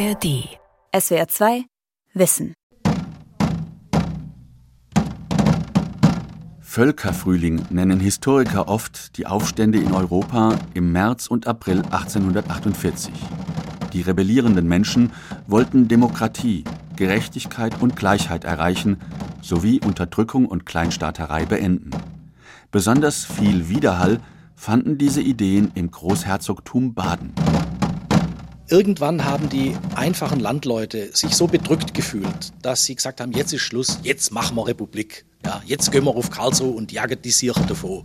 ARD. SWR 2 Wissen. Völkerfrühling nennen Historiker oft die Aufstände in Europa im März und April 1848. Die rebellierenden Menschen wollten Demokratie, Gerechtigkeit und Gleichheit erreichen sowie Unterdrückung und Kleinstaaterei beenden. Besonders viel Widerhall fanden diese Ideen im Großherzogtum Baden. Irgendwann haben die einfachen Landleute sich so bedrückt gefühlt, dass sie gesagt haben, jetzt ist Schluss, jetzt machen wir Republik. Ja, jetzt gehen wir auf Karlsruhe und jagen die Siecher davor.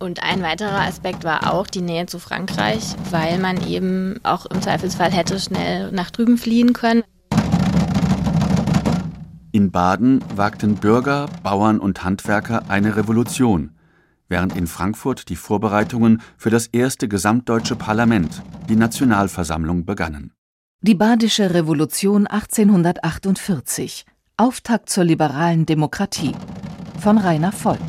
Und ein weiterer Aspekt war auch die Nähe zu Frankreich, weil man eben auch im Zweifelsfall hätte schnell nach drüben fliehen können. In Baden wagten Bürger, Bauern und Handwerker eine Revolution, während in Frankfurt die Vorbereitungen für das erste gesamtdeutsche Parlament, die Nationalversammlung, begannen. Die Badische Revolution 1848 Auftakt zur liberalen Demokratie von Rainer Volk.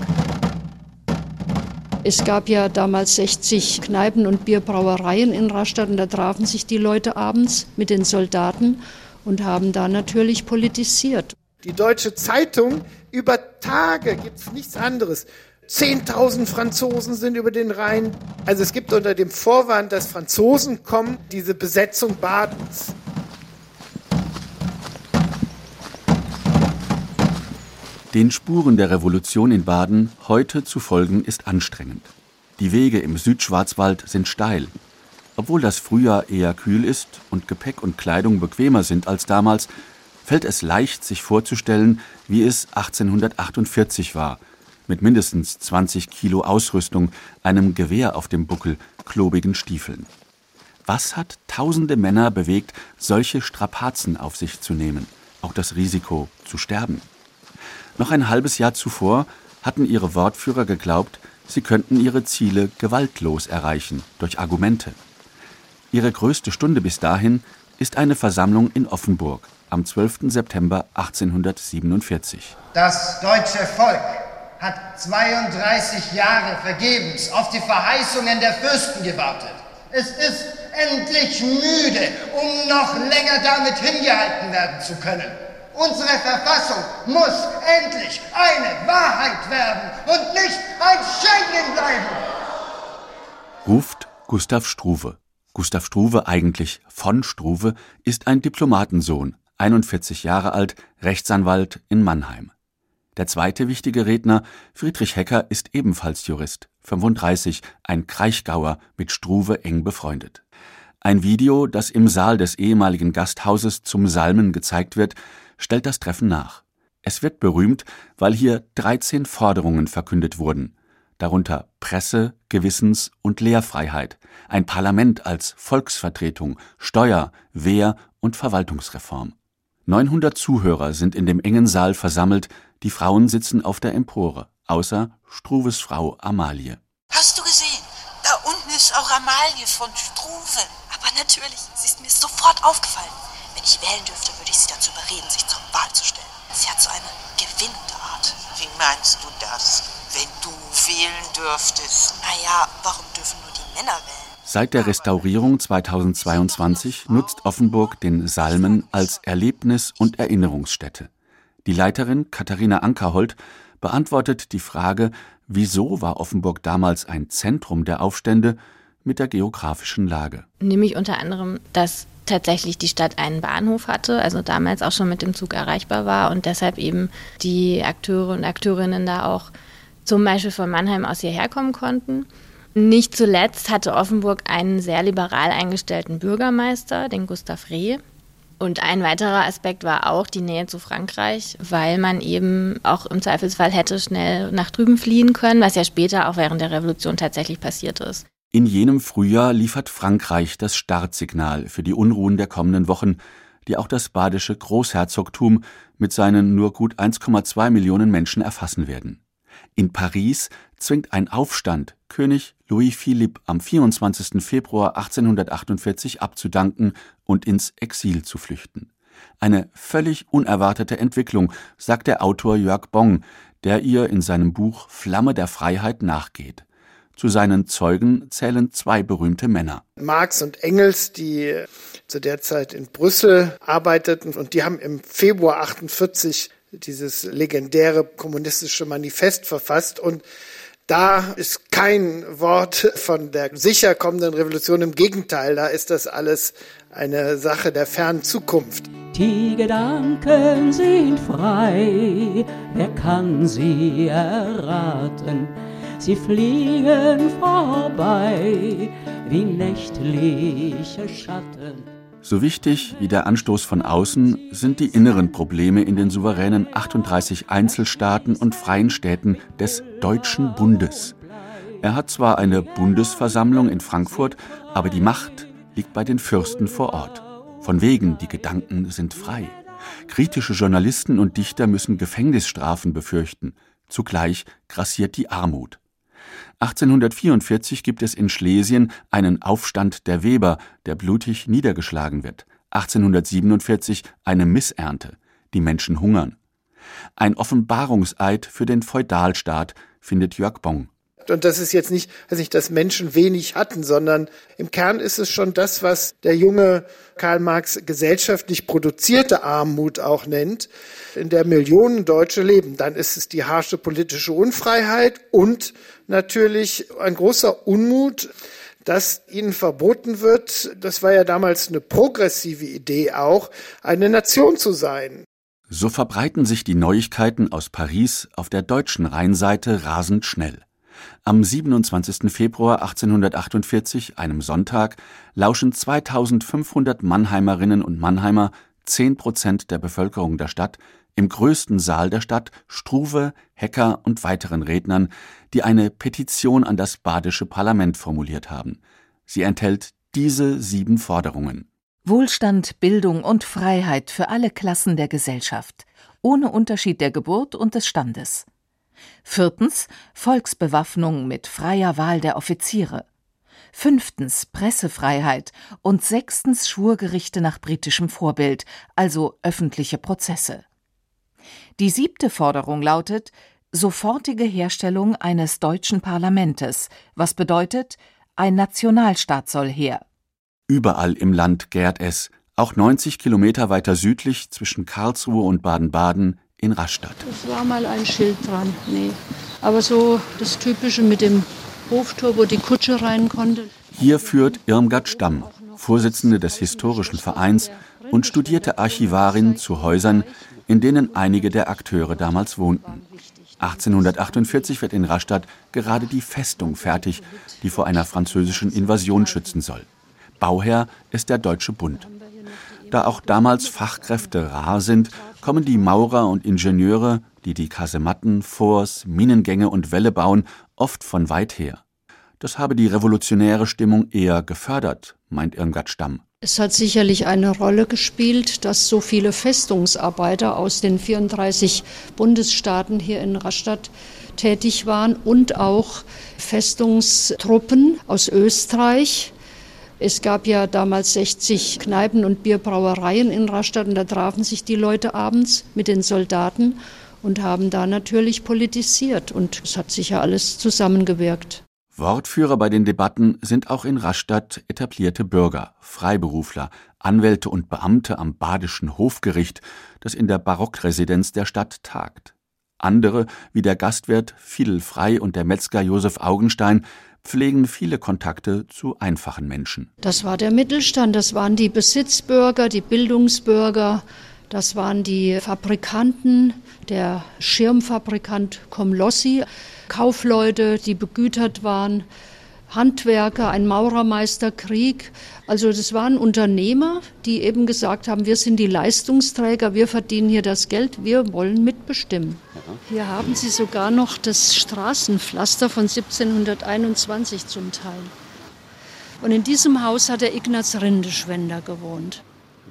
Es gab ja damals 60 Kneipen und Bierbrauereien in Rastatt und da trafen sich die Leute abends mit den Soldaten und haben da natürlich politisiert. Die Deutsche Zeitung über Tage gibt es nichts anderes. 10.000 Franzosen sind über den Rhein. Also es gibt unter dem Vorwand, dass Franzosen kommen, diese Besetzung Badens. Den Spuren der Revolution in Baden heute zu folgen ist anstrengend. Die Wege im Südschwarzwald sind steil. Obwohl das Frühjahr eher kühl ist und Gepäck und Kleidung bequemer sind als damals, fällt es leicht, sich vorzustellen, wie es 1848 war, mit mindestens 20 Kilo Ausrüstung, einem Gewehr auf dem Buckel, klobigen Stiefeln. Was hat tausende Männer bewegt, solche Strapazen auf sich zu nehmen, auch das Risiko zu sterben? Noch ein halbes Jahr zuvor hatten ihre Wortführer geglaubt, sie könnten ihre Ziele gewaltlos erreichen, durch Argumente. Ihre größte Stunde bis dahin ist eine Versammlung in Offenburg, am 12. September 1847. Das deutsche Volk hat 32 Jahre vergebens auf die Verheißungen der Fürsten gewartet. Es ist endlich müde, um noch länger damit hingehalten werden zu können. Unsere Verfassung muss endlich eine Wahrheit werden und nicht ein Schengen bleiben. Ruft Gustav Struve. Gustav Struve, eigentlich von Struve, ist ein Diplomatensohn, 41 Jahre alt, Rechtsanwalt in Mannheim. Der zweite wichtige Redner, Friedrich Hecker, ist ebenfalls Jurist, 35, ein Kraichgauer, mit Struve eng befreundet. Ein Video, das im Saal des ehemaligen Gasthauses zum Salmen gezeigt wird, stellt das Treffen nach. Es wird berühmt, weil hier 13 Forderungen verkündet wurden, darunter Presse, Gewissens- und Lehrfreiheit, ein Parlament als Volksvertretung, Steuer, Wehr- und Verwaltungsreform. 900 Zuhörer sind in dem engen Saal versammelt, die Frauen sitzen auf der Empore, außer Struves Frau Amalie. Hast du gesehen? Da unten ist auch Amalie von Struve. Aber natürlich, sie ist mir sofort aufgefallen. Wenn ich wählen dürfte, würde ich sie dazu überreden, sich zur Wahl zu stellen. Sie hat so eine gewinnende Art. Wie meinst du das? Wenn du wählen dürftest? Naja, warum dürfen nur die Männer wählen? Seit der Restaurierung 2022 nutzt Offenburg den Salmen als Erlebnis- und Erinnerungsstätte. Die Leiterin Katharina Ankerhold beantwortet die Frage, wieso war Offenburg damals ein Zentrum der Aufstände mit der geografischen Lage. Nämlich unter anderem, dass tatsächlich die Stadt einen Bahnhof hatte, also damals auch schon mit dem Zug erreichbar war und deshalb eben die Akteure und Akteurinnen da auch zum Beispiel von Mannheim aus hierher kommen konnten. Nicht zuletzt hatte Offenburg einen sehr liberal eingestellten Bürgermeister, den Gustav Reh. Und ein weiterer Aspekt war auch die Nähe zu Frankreich, weil man eben auch im Zweifelsfall hätte schnell nach drüben fliehen können, was ja später auch während der Revolution tatsächlich passiert ist. In jenem Frühjahr liefert Frankreich das Startsignal für die Unruhen der kommenden Wochen, die auch das badische Großherzogtum mit seinen nur gut 1,2 Millionen Menschen erfassen werden. In Paris zwingt ein Aufstand König Louis Philippe am 24. Februar 1848 abzudanken und ins Exil zu flüchten. Eine völlig unerwartete Entwicklung, sagt der Autor Jörg Bong, der ihr in seinem Buch Flamme der Freiheit nachgeht. Zu seinen Zeugen zählen zwei berühmte Männer. Marx und Engels, die zu der Zeit in Brüssel arbeiteten und die haben im Februar 48 dieses legendäre kommunistische Manifest verfasst und da ist kein Wort von der sicher kommenden Revolution. Im Gegenteil, da ist das alles eine Sache der fernen Zukunft. Die Gedanken sind frei, wer kann sie erraten? Sie fliegen vorbei wie nächtliche Schatten. So wichtig wie der Anstoß von außen sind die inneren Probleme in den souveränen 38 Einzelstaaten und freien Städten des Deutschen Bundes. Er hat zwar eine Bundesversammlung in Frankfurt, aber die Macht liegt bei den Fürsten vor Ort. Von wegen, die Gedanken sind frei. Kritische Journalisten und Dichter müssen Gefängnisstrafen befürchten. Zugleich grassiert die Armut. 1844 gibt es in Schlesien einen Aufstand der Weber, der blutig niedergeschlagen wird. 1847 eine Missernte. Die Menschen hungern. Ein Offenbarungseid für den Feudalstaat findet Jörg Bong. Und das ist jetzt nicht, also nicht, dass Menschen wenig hatten, sondern im Kern ist es schon das, was der junge Karl Marx gesellschaftlich produzierte Armut auch nennt, in der Millionen Deutsche leben. Dann ist es die harsche politische Unfreiheit und natürlich ein großer Unmut, dass ihnen verboten wird, das war ja damals eine progressive Idee auch, eine Nation zu sein. So verbreiten sich die Neuigkeiten aus Paris auf der deutschen Rheinseite rasend schnell. Am 27. Februar 1848, einem Sonntag, lauschen 2500 Mannheimerinnen und Mannheimer, 10 Prozent der Bevölkerung der Stadt, im größten Saal der Stadt Struve, Hecker und weiteren Rednern, die eine Petition an das badische Parlament formuliert haben. Sie enthält diese sieben Forderungen. Wohlstand, Bildung und Freiheit für alle Klassen der Gesellschaft, ohne Unterschied der Geburt und des Standes. Viertens Volksbewaffnung mit freier Wahl der Offiziere. Fünftens Pressefreiheit und sechstens Schwurgerichte nach britischem Vorbild, also öffentliche Prozesse. Die siebte Forderung lautet sofortige Herstellung eines deutschen Parlamentes, was bedeutet, ein Nationalstaat soll her. Überall im Land gärt es, auch 90 Kilometer weiter südlich zwischen Karlsruhe und Baden-Baden in Rastatt. Es war mal ein Schild dran, nee. Aber so das Typische mit dem Hoftor, wo die Kutsche rein konnte. Hier führt Irmgard Stamm, Vorsitzende des Historischen Vereins und studierte Archivarin zu Häusern, in denen einige der Akteure damals wohnten. 1848 wird in Rastatt gerade die Festung fertig, die vor einer französischen Invasion schützen soll. Bauherr ist der Deutsche Bund. Da auch damals Fachkräfte rar sind, kommen die Maurer und Ingenieure, die die Kasematten, Forts, Minengänge und Wälle bauen, oft von weit her. Das habe die revolutionäre Stimmung eher gefördert, meint Irmgard Stamm. Es hat sicherlich eine Rolle gespielt, dass so viele Festungsarbeiter aus den 34 Bundesstaaten hier in Rastatt tätig waren und auch Festungstruppen aus Österreich, es gab ja damals 60 Kneipen und Bierbrauereien in Rastatt und da trafen sich die Leute abends mit den Soldaten und haben da natürlich politisiert und es hat sicher alles zusammengewirkt. Wortführer bei den Debatten sind auch in Rastatt etablierte Bürger, Freiberufler, Anwälte und Beamte am Badischen Hofgericht, das in der Barockresidenz der Stadt tagt. Andere, wie der Gastwirt Fidel Frei und der Metzger Josef Augenstein, pflegen viele Kontakte zu einfachen Menschen. Das war der Mittelstand, das waren die Besitzbürger, die Bildungsbürger, das waren die Fabrikanten, der Schirmfabrikant Komlossi, Kaufleute, die begütert waren, Handwerker, ein Maurermeisterkrieg. Also das waren Unternehmer, die eben gesagt haben, wir sind die Leistungsträger, wir verdienen hier das Geld, wir wollen mitbestimmen. Hier haben Sie sogar noch das Straßenpflaster von 1721 zum Teil. Und in diesem Haus hat der Ignaz Rindeschwender gewohnt.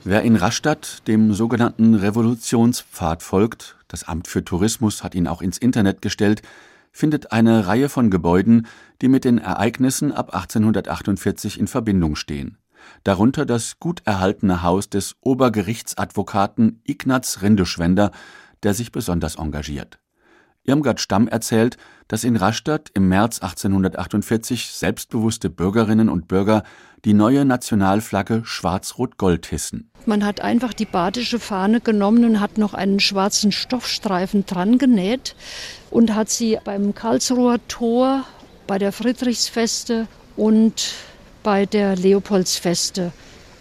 Wer in Rastatt dem sogenannten Revolutionspfad folgt, das Amt für Tourismus hat ihn auch ins Internet gestellt, findet eine Reihe von Gebäuden, die mit den Ereignissen ab 1848 in Verbindung stehen. Darunter das gut erhaltene Haus des Obergerichtsadvokaten Ignaz Rindeschwender, der sich besonders engagiert. Irmgard Stamm erzählt, dass in Rastatt im März 1848 selbstbewusste Bürgerinnen und Bürger die neue Nationalflagge Schwarz-Rot-Gold hissen. Man hat einfach die badische Fahne genommen und hat noch einen schwarzen Stoffstreifen dran genäht und hat sie beim Karlsruher Tor, bei der Friedrichsfeste und bei der Leopoldsfeste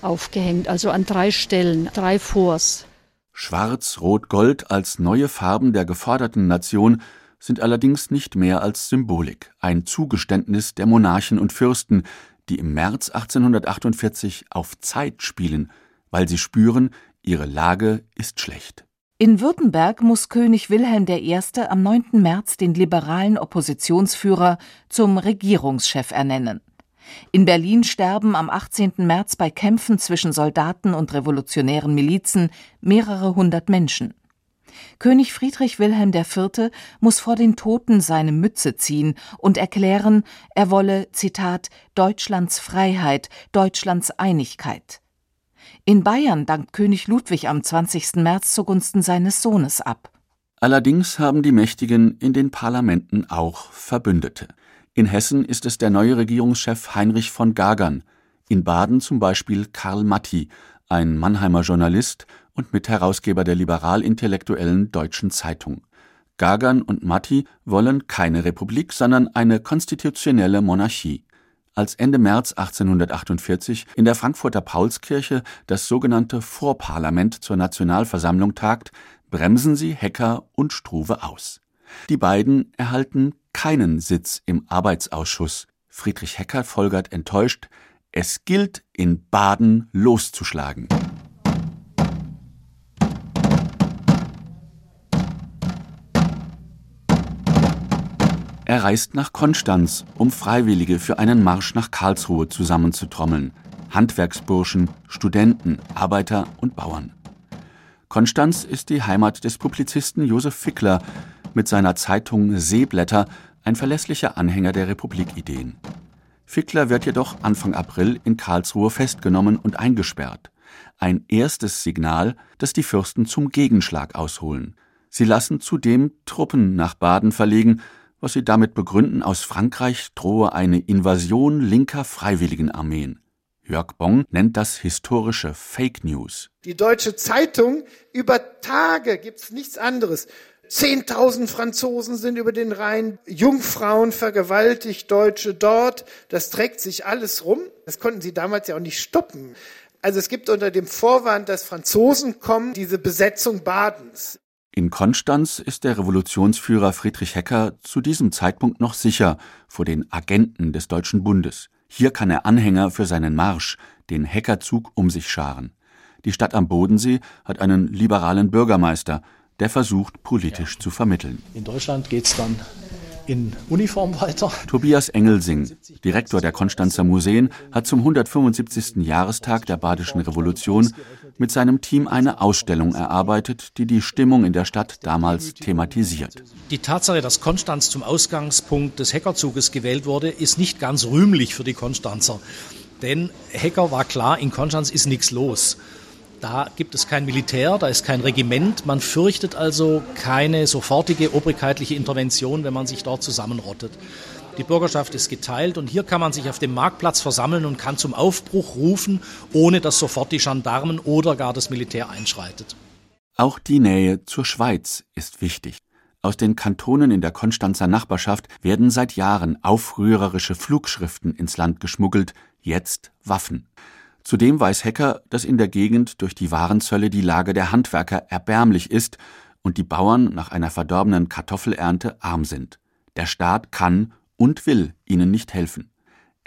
aufgehängt, also an drei Stellen, drei Forts. Schwarz, Rot, Gold als neue Farben der geforderten Nation sind allerdings nicht mehr als Symbolik, ein Zugeständnis der Monarchen und Fürsten, die im März 1848 auf Zeit spielen, weil sie spüren, ihre Lage ist schlecht. In Württemberg muss König Wilhelm I. am 9. März den liberalen Oppositionsführer zum Regierungschef ernennen. In Berlin sterben am 18. März bei Kämpfen zwischen Soldaten und revolutionären Milizen mehrere hundert Menschen. König Friedrich Wilhelm IV. muss vor den Toten seine Mütze ziehen und erklären, er wolle, Zitat, Deutschlands Freiheit, Deutschlands Einigkeit. In Bayern dankt König Ludwig am 20. März zugunsten seines Sohnes ab. Allerdings haben die Mächtigen in den Parlamenten auch Verbündete. In Hessen ist es der neue Regierungschef Heinrich von Gagern, in Baden zum Beispiel Karl Matti, ein Mannheimer Journalist und Mitherausgeber der liberal-intellektuellen Deutschen Zeitung. Gagern und Matti wollen keine Republik, sondern eine konstitutionelle Monarchie. Als Ende März 1848 in der Frankfurter Paulskirche das sogenannte Vorparlament zur Nationalversammlung tagt, bremsen sie Hecker und Struve aus. Die beiden erhalten keinen Sitz im Arbeitsausschuss. Friedrich Hecker folgert enttäuscht, es gilt in Baden loszuschlagen. Er reist nach Konstanz, um Freiwillige für einen Marsch nach Karlsruhe zusammenzutrommeln. Handwerksburschen, Studenten, Arbeiter und Bauern. Konstanz ist die Heimat des Publizisten Josef Fickler mit seiner Zeitung Seeblätter ein verlässlicher Anhänger der Republikideen. Fickler wird jedoch Anfang April in Karlsruhe festgenommen und eingesperrt. Ein erstes Signal, dass die Fürsten zum Gegenschlag ausholen. Sie lassen zudem Truppen nach Baden verlegen was sie damit begründen, aus Frankreich drohe eine Invasion linker Freiwilligenarmeen. Jörg Bong nennt das historische Fake News. Die Deutsche Zeitung, über Tage gibt's nichts anderes. Zehntausend Franzosen sind über den Rhein, Jungfrauen vergewaltigt, Deutsche dort. Das trägt sich alles rum. Das konnten sie damals ja auch nicht stoppen. Also es gibt unter dem Vorwand, dass Franzosen kommen, diese Besetzung Badens. In Konstanz ist der Revolutionsführer Friedrich Hecker zu diesem Zeitpunkt noch sicher vor den Agenten des Deutschen Bundes. Hier kann er Anhänger für seinen Marsch, den Heckerzug, um sich scharen. Die Stadt am Bodensee hat einen liberalen Bürgermeister, der versucht, politisch ja. zu vermitteln. In Deutschland geht es dann in Uniform weiter. Tobias Engelsing, Direktor der Konstanzer Museen, hat zum 175. Jahrestag der Badischen Revolution mit seinem Team eine Ausstellung erarbeitet, die die Stimmung in der Stadt damals thematisiert. Die Tatsache, dass Konstanz zum Ausgangspunkt des Hackerzuges gewählt wurde, ist nicht ganz rühmlich für die Konstanzer. Denn Hacker war klar, in Konstanz ist nichts los. Da gibt es kein Militär, da ist kein Regiment. Man fürchtet also keine sofortige obrigkeitliche Intervention, wenn man sich dort zusammenrottet. Die Bürgerschaft ist geteilt und hier kann man sich auf dem Marktplatz versammeln und kann zum Aufbruch rufen, ohne dass sofort die Gendarmen oder gar das Militär einschreitet. Auch die Nähe zur Schweiz ist wichtig. Aus den Kantonen in der Konstanzer Nachbarschaft werden seit Jahren aufrührerische Flugschriften ins Land geschmuggelt, jetzt Waffen. Zudem weiß Hecker, dass in der Gegend durch die Warenzölle die Lage der Handwerker erbärmlich ist und die Bauern nach einer verdorbenen Kartoffelernte arm sind. Der Staat kann und will ihnen nicht helfen.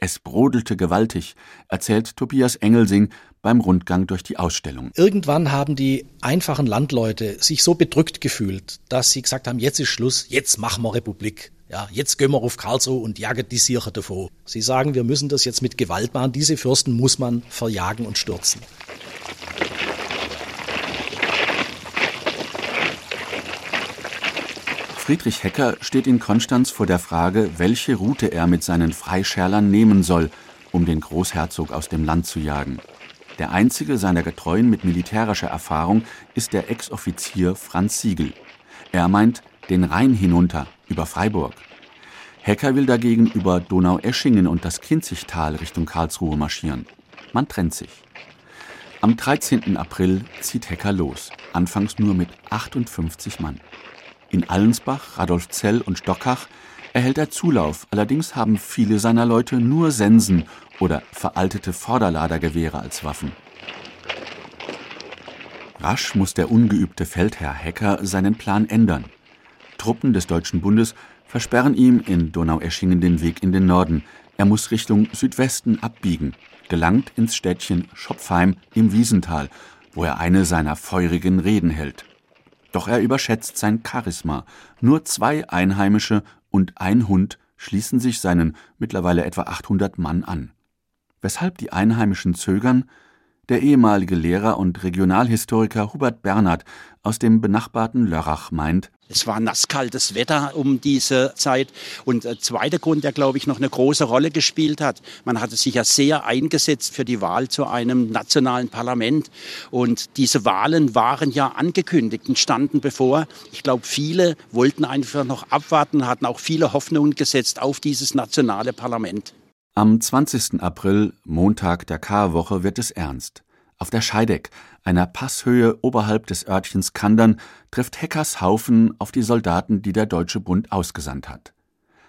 Es brodelte gewaltig, erzählt Tobias Engelsing beim Rundgang durch die Ausstellung. Irgendwann haben die einfachen Landleute sich so bedrückt gefühlt, dass sie gesagt haben, jetzt ist Schluss, jetzt machen wir Republik. Ja, jetzt gehen wir auf Karlsruhe und jagen die Siecher davor. Sie sagen, wir müssen das jetzt mit Gewalt machen. Diese Fürsten muss man verjagen und stürzen. Friedrich Hecker steht in Konstanz vor der Frage, welche Route er mit seinen Freischärlern nehmen soll, um den Großherzog aus dem Land zu jagen. Der einzige seiner Getreuen mit militärischer Erfahrung ist der Ex-Offizier Franz Siegel. Er meint den Rhein hinunter, über Freiburg. Hecker will dagegen über Donaueschingen und das Kinzigtal Richtung Karlsruhe marschieren. Man trennt sich. Am 13. April zieht Hecker los, anfangs nur mit 58 Mann. In Allensbach, Radolfzell und Stockach erhält er Zulauf, allerdings haben viele seiner Leute nur Sensen oder veraltete Vorderladergewehre als Waffen. Rasch muss der ungeübte Feldherr Hecker seinen Plan ändern. Truppen des Deutschen Bundes versperren ihm in Donaueschingen den Weg in den Norden. Er muss Richtung Südwesten abbiegen, gelangt ins Städtchen Schopfheim im Wiesental, wo er eine seiner feurigen Reden hält. Doch er überschätzt sein Charisma. Nur zwei Einheimische und ein Hund schließen sich seinen mittlerweile etwa 800 Mann an. Weshalb die Einheimischen zögern, der ehemalige Lehrer und Regionalhistoriker Hubert Bernhard aus dem benachbarten Lörrach meint, es war nasskaltes Wetter um diese Zeit. Und der zweite Grund, der, glaube ich, noch eine große Rolle gespielt hat, man hatte sich ja sehr eingesetzt für die Wahl zu einem nationalen Parlament. Und diese Wahlen waren ja angekündigt und standen bevor. Ich glaube, viele wollten einfach noch abwarten, hatten auch viele Hoffnungen gesetzt auf dieses nationale Parlament. Am 20. April, Montag der Karwoche, wird es ernst. Auf der Scheideck, einer Passhöhe oberhalb des Örtchens Kandern, trifft Heckers Haufen auf die Soldaten, die der Deutsche Bund ausgesandt hat.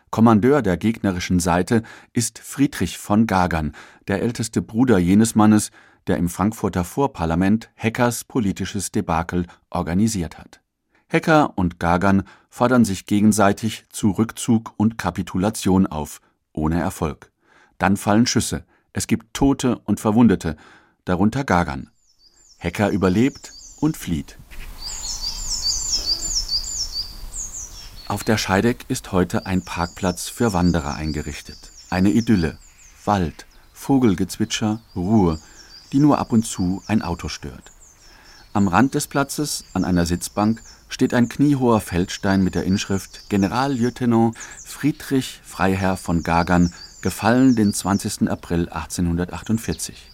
Kommandeur der gegnerischen Seite ist Friedrich von Gagern, der älteste Bruder jenes Mannes, der im Frankfurter Vorparlament Heckers politisches Debakel organisiert hat. Hecker und Gagern fordern sich gegenseitig zu Rückzug und Kapitulation auf, ohne Erfolg. Dann fallen Schüsse. Es gibt Tote und Verwundete, darunter Gagan. Hecker überlebt und flieht. Auf der Scheideck ist heute ein Parkplatz für Wanderer eingerichtet. Eine Idylle. Wald, Vogelgezwitscher, Ruhe, die nur ab und zu ein Auto stört. Am Rand des Platzes, an einer Sitzbank, steht ein kniehoher Feldstein mit der Inschrift Generallieutenant Friedrich Freiherr von Gagern gefallen den 20. April 1848.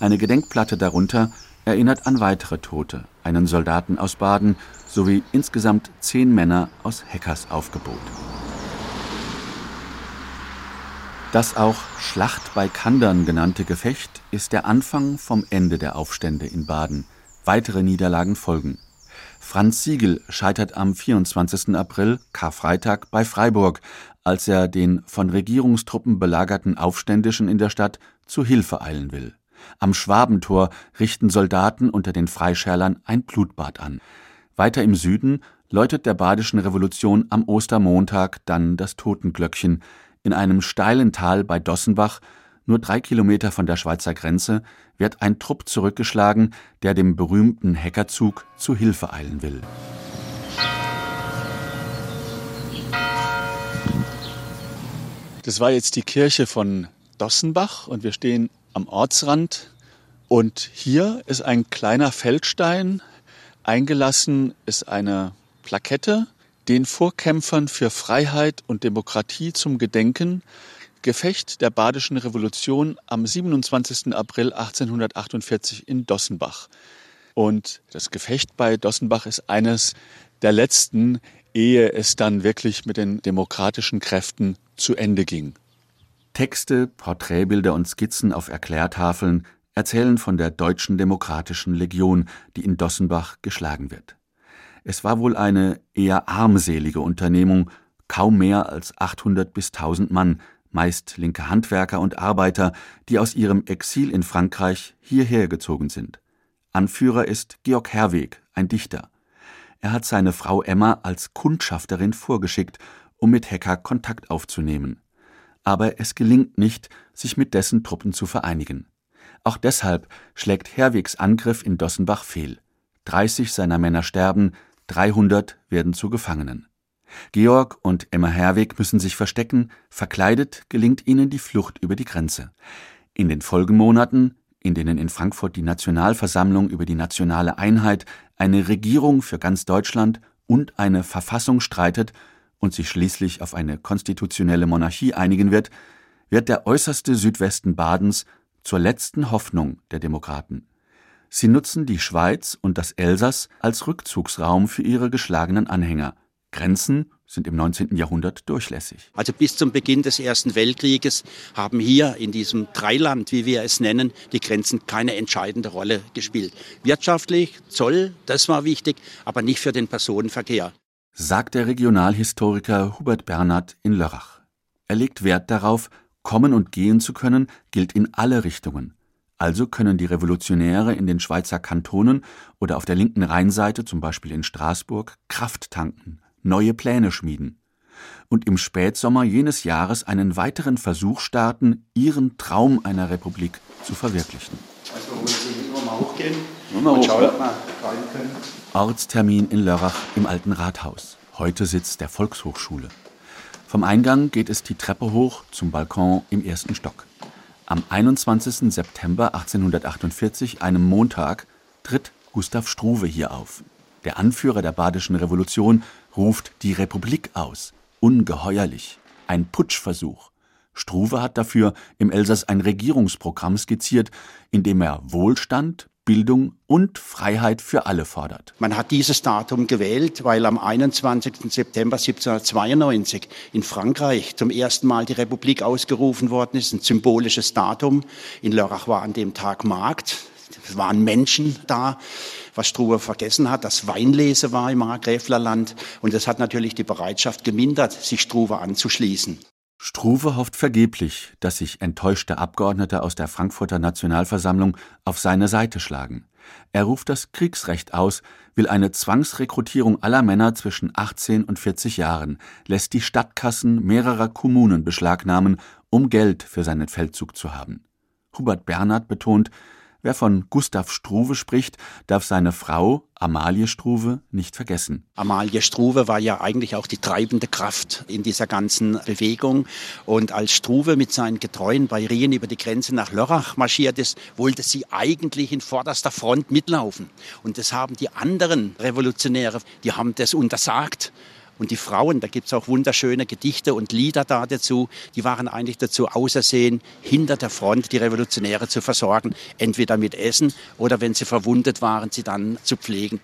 Eine Gedenkplatte darunter erinnert an weitere Tote, einen Soldaten aus Baden sowie insgesamt zehn Männer aus Heckers Aufgebot. Das auch Schlacht bei Kandern genannte Gefecht ist der Anfang vom Ende der Aufstände in Baden. Weitere Niederlagen folgen. Franz Siegel scheitert am 24. April, Karfreitag, bei Freiburg, als er den von Regierungstruppen belagerten Aufständischen in der Stadt zu Hilfe eilen will. Am Schwabentor richten Soldaten unter den Freischärlern ein Blutbad an. Weiter im Süden läutet der Badischen Revolution am Ostermontag dann das Totenglöckchen. In einem steilen Tal bei Dossenbach, nur drei Kilometer von der Schweizer Grenze, wird ein Trupp zurückgeschlagen, der dem berühmten Heckerzug zu Hilfe eilen will. Das war jetzt die Kirche von Dossenbach und wir stehen am Ortsrand. Und hier ist ein kleiner Feldstein. Eingelassen ist eine Plakette, den Vorkämpfern für Freiheit und Demokratie zum Gedenken. Gefecht der Badischen Revolution am 27. April 1848 in Dossenbach. Und das Gefecht bei Dossenbach ist eines der letzten, ehe es dann wirklich mit den demokratischen Kräften zu Ende ging. Texte, Porträtbilder und Skizzen auf Erklärtafeln erzählen von der Deutschen Demokratischen Legion, die in Dossenbach geschlagen wird. Es war wohl eine eher armselige Unternehmung, kaum mehr als 800 bis 1000 Mann, meist linke Handwerker und Arbeiter, die aus ihrem Exil in Frankreich hierher gezogen sind. Anführer ist Georg Herweg, ein Dichter. Er hat seine Frau Emma als Kundschafterin vorgeschickt um mit Hecker Kontakt aufzunehmen. Aber es gelingt nicht, sich mit dessen Truppen zu vereinigen. Auch deshalb schlägt Herwegs Angriff in Dossenbach fehl. 30 seiner Männer sterben, 300 werden zu Gefangenen. Georg und Emma Herweg müssen sich verstecken, verkleidet gelingt ihnen die Flucht über die Grenze. In den Folgemonaten, in denen in Frankfurt die Nationalversammlung über die nationale Einheit, eine Regierung für ganz Deutschland und eine Verfassung streitet, und sich schließlich auf eine konstitutionelle Monarchie einigen wird, wird der äußerste Südwesten Badens zur letzten Hoffnung der Demokraten. Sie nutzen die Schweiz und das Elsass als Rückzugsraum für ihre geschlagenen Anhänger. Grenzen sind im 19. Jahrhundert durchlässig. Also bis zum Beginn des Ersten Weltkrieges haben hier in diesem Dreiland, wie wir es nennen, die Grenzen keine entscheidende Rolle gespielt. Wirtschaftlich, Zoll, das war wichtig, aber nicht für den Personenverkehr. Sagt der Regionalhistoriker Hubert Bernhard in Lörrach. Er legt Wert darauf, kommen und gehen zu können, gilt in alle Richtungen. Also können die Revolutionäre in den Schweizer Kantonen oder auf der linken Rheinseite, zum Beispiel in Straßburg, Kraft tanken, neue Pläne schmieden und im Spätsommer jenes Jahres einen weiteren Versuch starten, ihren Traum einer Republik zu verwirklichen. Also wollen Sie nur mal hochgehen und schauen, ob wir rein können. Ortstermin in Lörrach im alten Rathaus. Heute Sitz der Volkshochschule. Vom Eingang geht es die Treppe hoch zum Balkon im ersten Stock. Am 21. September 1848, einem Montag, tritt Gustav Struve hier auf. Der Anführer der Badischen Revolution ruft die Republik aus. Ungeheuerlich. Ein Putschversuch. Struve hat dafür im Elsass ein Regierungsprogramm skizziert, in dem er Wohlstand, Bildung und Freiheit für alle fordert. Man hat dieses Datum gewählt, weil am 21. September 1792 in Frankreich zum ersten Mal die Republik ausgerufen worden ist, ein symbolisches Datum. In Lörrach war an dem Tag Markt. Es waren Menschen da. Was Struve vergessen hat, dass Weinlese war im Markgräflerland. Und das hat natürlich die Bereitschaft gemindert, sich Struve anzuschließen. Struve hofft vergeblich, dass sich enttäuschte Abgeordnete aus der Frankfurter Nationalversammlung auf seine Seite schlagen. Er ruft das Kriegsrecht aus, will eine Zwangsrekrutierung aller Männer zwischen 18 und 40 Jahren, lässt die Stadtkassen mehrerer Kommunen beschlagnahmen, um Geld für seinen Feldzug zu haben. Hubert Bernhard betont, Wer von Gustav Struve spricht, darf seine Frau, Amalie Struve, nicht vergessen. Amalie Struve war ja eigentlich auch die treibende Kraft in dieser ganzen Bewegung. Und als Struve mit seinen Getreuen bei Rien über die Grenze nach Lörrach marschiert ist, wollte sie eigentlich in vorderster Front mitlaufen. Und das haben die anderen Revolutionäre, die haben das untersagt. Und die Frauen, da gibt es auch wunderschöne Gedichte und Lieder da dazu, die waren eigentlich dazu ausersehen, hinter der Front die Revolutionäre zu versorgen, entweder mit Essen oder wenn sie verwundet waren, sie dann zu pflegen.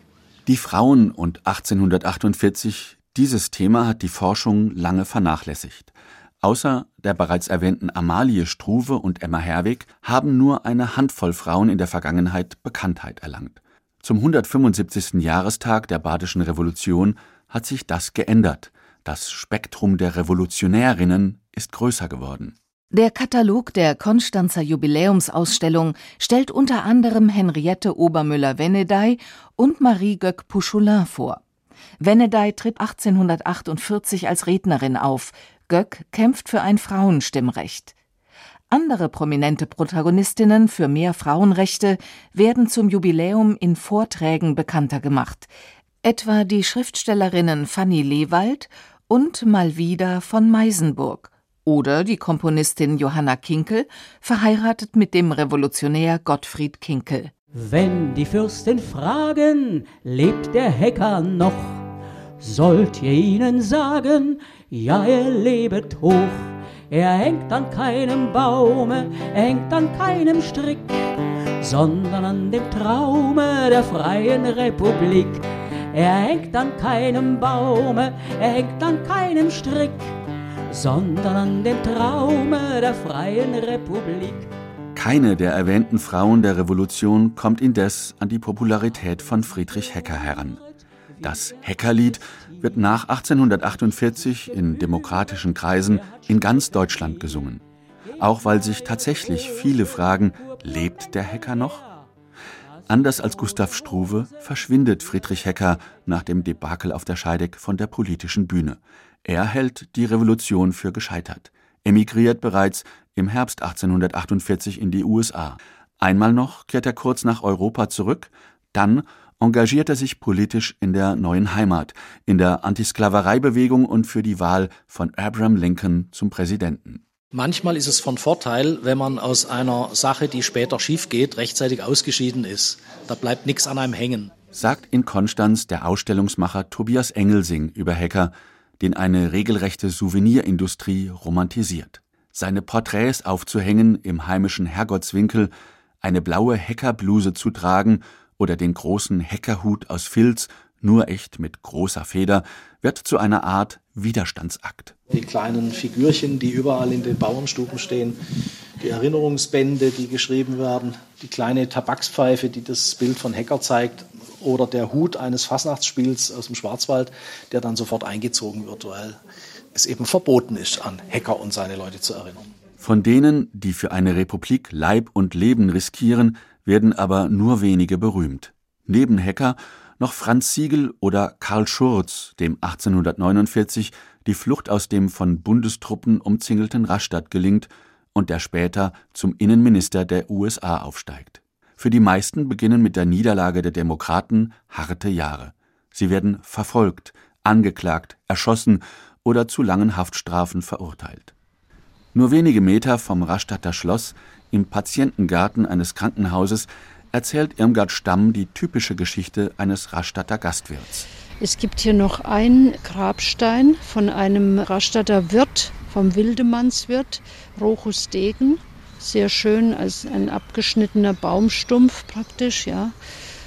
Die Frauen und 1848, dieses Thema hat die Forschung lange vernachlässigt. Außer der bereits erwähnten Amalie Struve und Emma Herwig haben nur eine Handvoll Frauen in der Vergangenheit Bekanntheit erlangt. Zum 175. Jahrestag der Badischen Revolution hat sich das geändert. Das Spektrum der Revolutionärinnen ist größer geworden. Der Katalog der Konstanzer Jubiläumsausstellung stellt unter anderem Henriette Obermüller-Wenedey und Marie Göck-Puscholin vor. Wenedey tritt 1848 als Rednerin auf, Göck kämpft für ein Frauenstimmrecht. Andere prominente Protagonistinnen für mehr Frauenrechte werden zum Jubiläum in Vorträgen bekannter gemacht, etwa die Schriftstellerinnen Fanny Lewald und Malvida von Meisenburg oder die Komponistin Johanna Kinkel, verheiratet mit dem Revolutionär Gottfried Kinkel. Wenn die Fürsten fragen, lebt der Hecker noch, sollt ihr ihnen sagen, ja, er lebet hoch. Er hängt an keinem Baume, er hängt an keinem Strick, sondern an dem Traume der freien Republik. Er hängt an keinem Baume, er hängt an keinem Strick, sondern an dem Traume der freien Republik. Keine der erwähnten Frauen der Revolution kommt indes an die Popularität von Friedrich Hecker heran. Das Heckerlied wird nach 1848 in demokratischen Kreisen in ganz Deutschland gesungen. Auch weil sich tatsächlich viele fragen, lebt der Hecker noch? Anders als Gustav Struve verschwindet Friedrich Hecker nach dem Debakel auf der Scheideck von der politischen Bühne. Er hält die Revolution für gescheitert, emigriert bereits im Herbst 1848 in die USA. Einmal noch kehrt er kurz nach Europa zurück, dann engagiert er sich politisch in der neuen Heimat, in der Antisklavereibewegung und für die Wahl von Abraham Lincoln zum Präsidenten. Manchmal ist es von Vorteil, wenn man aus einer Sache, die später schief geht, rechtzeitig ausgeschieden ist. Da bleibt nichts an einem hängen. Sagt in Konstanz der Ausstellungsmacher Tobias Engelsing über Hecker, den eine regelrechte Souvenirindustrie romantisiert. Seine Porträts aufzuhängen im heimischen Herrgottswinkel, eine blaue Heckerbluse zu tragen oder den großen Heckerhut aus Filz, nur echt mit großer Feder, wird zu einer Art Widerstandsakt. Die kleinen Figürchen, die überall in den Bauernstuben stehen, die Erinnerungsbände, die geschrieben werden, die kleine Tabakspfeife, die das Bild von Hacker zeigt, oder der Hut eines Fasnachtsspiels aus dem Schwarzwald, der dann sofort eingezogen wird, weil es eben verboten ist, an Hacker und seine Leute zu erinnern. Von denen, die für eine Republik Leib und Leben riskieren, werden aber nur wenige berühmt. Neben Hacker noch Franz Siegel oder Karl Schurz, dem 1849 die Flucht aus dem von Bundestruppen umzingelten Rastatt gelingt und der später zum Innenminister der USA aufsteigt. Für die meisten beginnen mit der Niederlage der Demokraten harte Jahre. Sie werden verfolgt, angeklagt, erschossen oder zu langen Haftstrafen verurteilt. Nur wenige Meter vom Rastatter Schloss, im Patientengarten eines Krankenhauses, erzählt Irmgard Stamm die typische Geschichte eines Rastatter Gastwirts. Es gibt hier noch einen Grabstein von einem Rastatter Wirt, vom Wildemannswirt, Rochus Degen. Sehr schön, als ein abgeschnittener Baumstumpf praktisch, ja.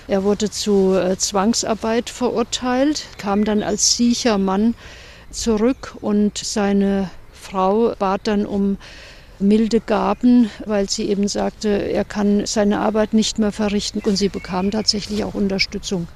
Er wurde zu äh, Zwangsarbeit verurteilt, kam dann als siecher Mann zurück und seine Frau bat dann um milde Gaben, weil sie eben sagte, er kann seine Arbeit nicht mehr verrichten und sie bekam tatsächlich auch Unterstützung.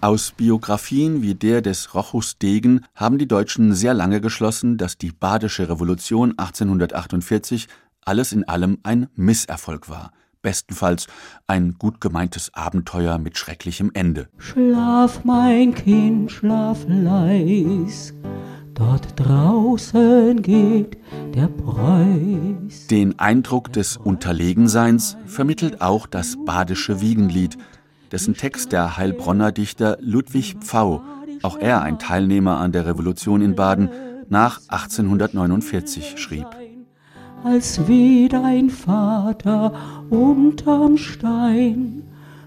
Aus Biografien wie der des Rochus Degen haben die Deutschen sehr lange geschlossen, dass die Badische Revolution 1848 alles in allem ein Misserfolg war. Bestenfalls ein gut gemeintes Abenteuer mit schrecklichem Ende. Schlaf, mein Kind, schlaf leis. Dort draußen geht der Preuß. Den Eindruck des Unterlegenseins vermittelt auch das badische Wiegenlied, dessen Text der Heilbronner Dichter Ludwig Pfau, auch er ein Teilnehmer an der Revolution in Baden, nach 1849 schrieb. Als wie dein Vater unterm Stein,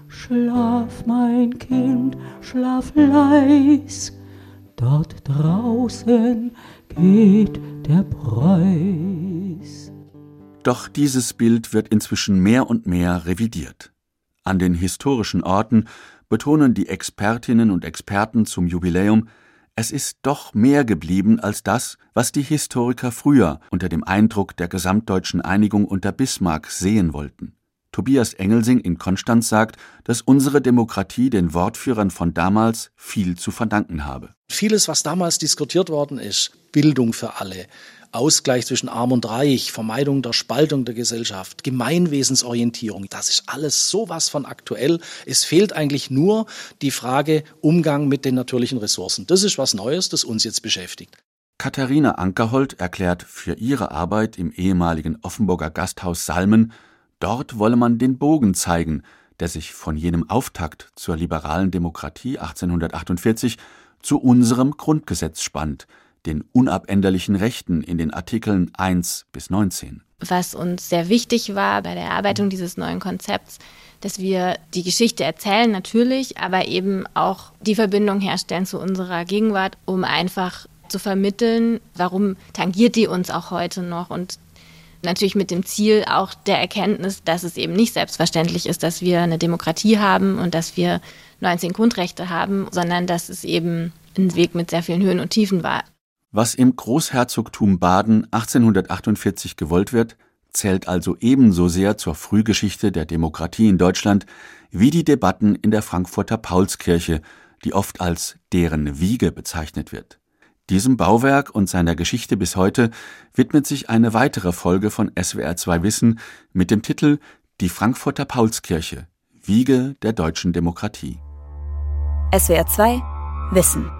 schlaf mein Kind, schlaf leis, dort draußen geht der Preuß. Doch dieses Bild wird inzwischen mehr und mehr revidiert. An den historischen Orten betonen die Expertinnen und Experten zum Jubiläum, es ist doch mehr geblieben als das, was die Historiker früher unter dem Eindruck der gesamtdeutschen Einigung unter Bismarck sehen wollten. Tobias Engelsing in Konstanz sagt, dass unsere Demokratie den Wortführern von damals viel zu verdanken habe. Vieles, was damals diskutiert worden ist, Bildung für alle, Ausgleich zwischen Arm und Reich, Vermeidung der Spaltung der Gesellschaft, Gemeinwesensorientierung, das ist alles sowas von aktuell. Es fehlt eigentlich nur die Frage Umgang mit den natürlichen Ressourcen. Das ist was Neues, das uns jetzt beschäftigt. Katharina Ankerhold erklärt für ihre Arbeit im ehemaligen Offenburger Gasthaus Salmen, dort wolle man den Bogen zeigen, der sich von jenem Auftakt zur liberalen Demokratie 1848 zu unserem Grundgesetz spannt, den unabänderlichen Rechten in den Artikeln 1 bis 19. Was uns sehr wichtig war bei der Erarbeitung dieses neuen Konzepts, dass wir die Geschichte erzählen natürlich, aber eben auch die Verbindung herstellen zu unserer Gegenwart, um einfach zu vermitteln, warum tangiert die uns auch heute noch und natürlich mit dem Ziel auch der Erkenntnis, dass es eben nicht selbstverständlich ist, dass wir eine Demokratie haben und dass wir 19 Grundrechte haben, sondern dass es eben ein Weg mit sehr vielen Höhen und Tiefen war. Was im Großherzogtum Baden 1848 gewollt wird, zählt also ebenso sehr zur Frühgeschichte der Demokratie in Deutschland wie die Debatten in der Frankfurter Paulskirche, die oft als deren Wiege bezeichnet wird. Diesem Bauwerk und seiner Geschichte bis heute widmet sich eine weitere Folge von SWR2 Wissen mit dem Titel Die Frankfurter Paulskirche, Wiege der deutschen Demokratie. SWR2 Wissen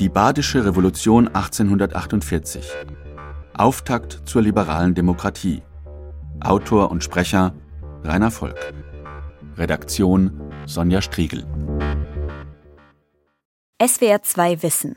die Badische Revolution 1848. Auftakt zur liberalen Demokratie. Autor und Sprecher Rainer Volk. Redaktion Sonja Striegel. SWR 2 Wissen.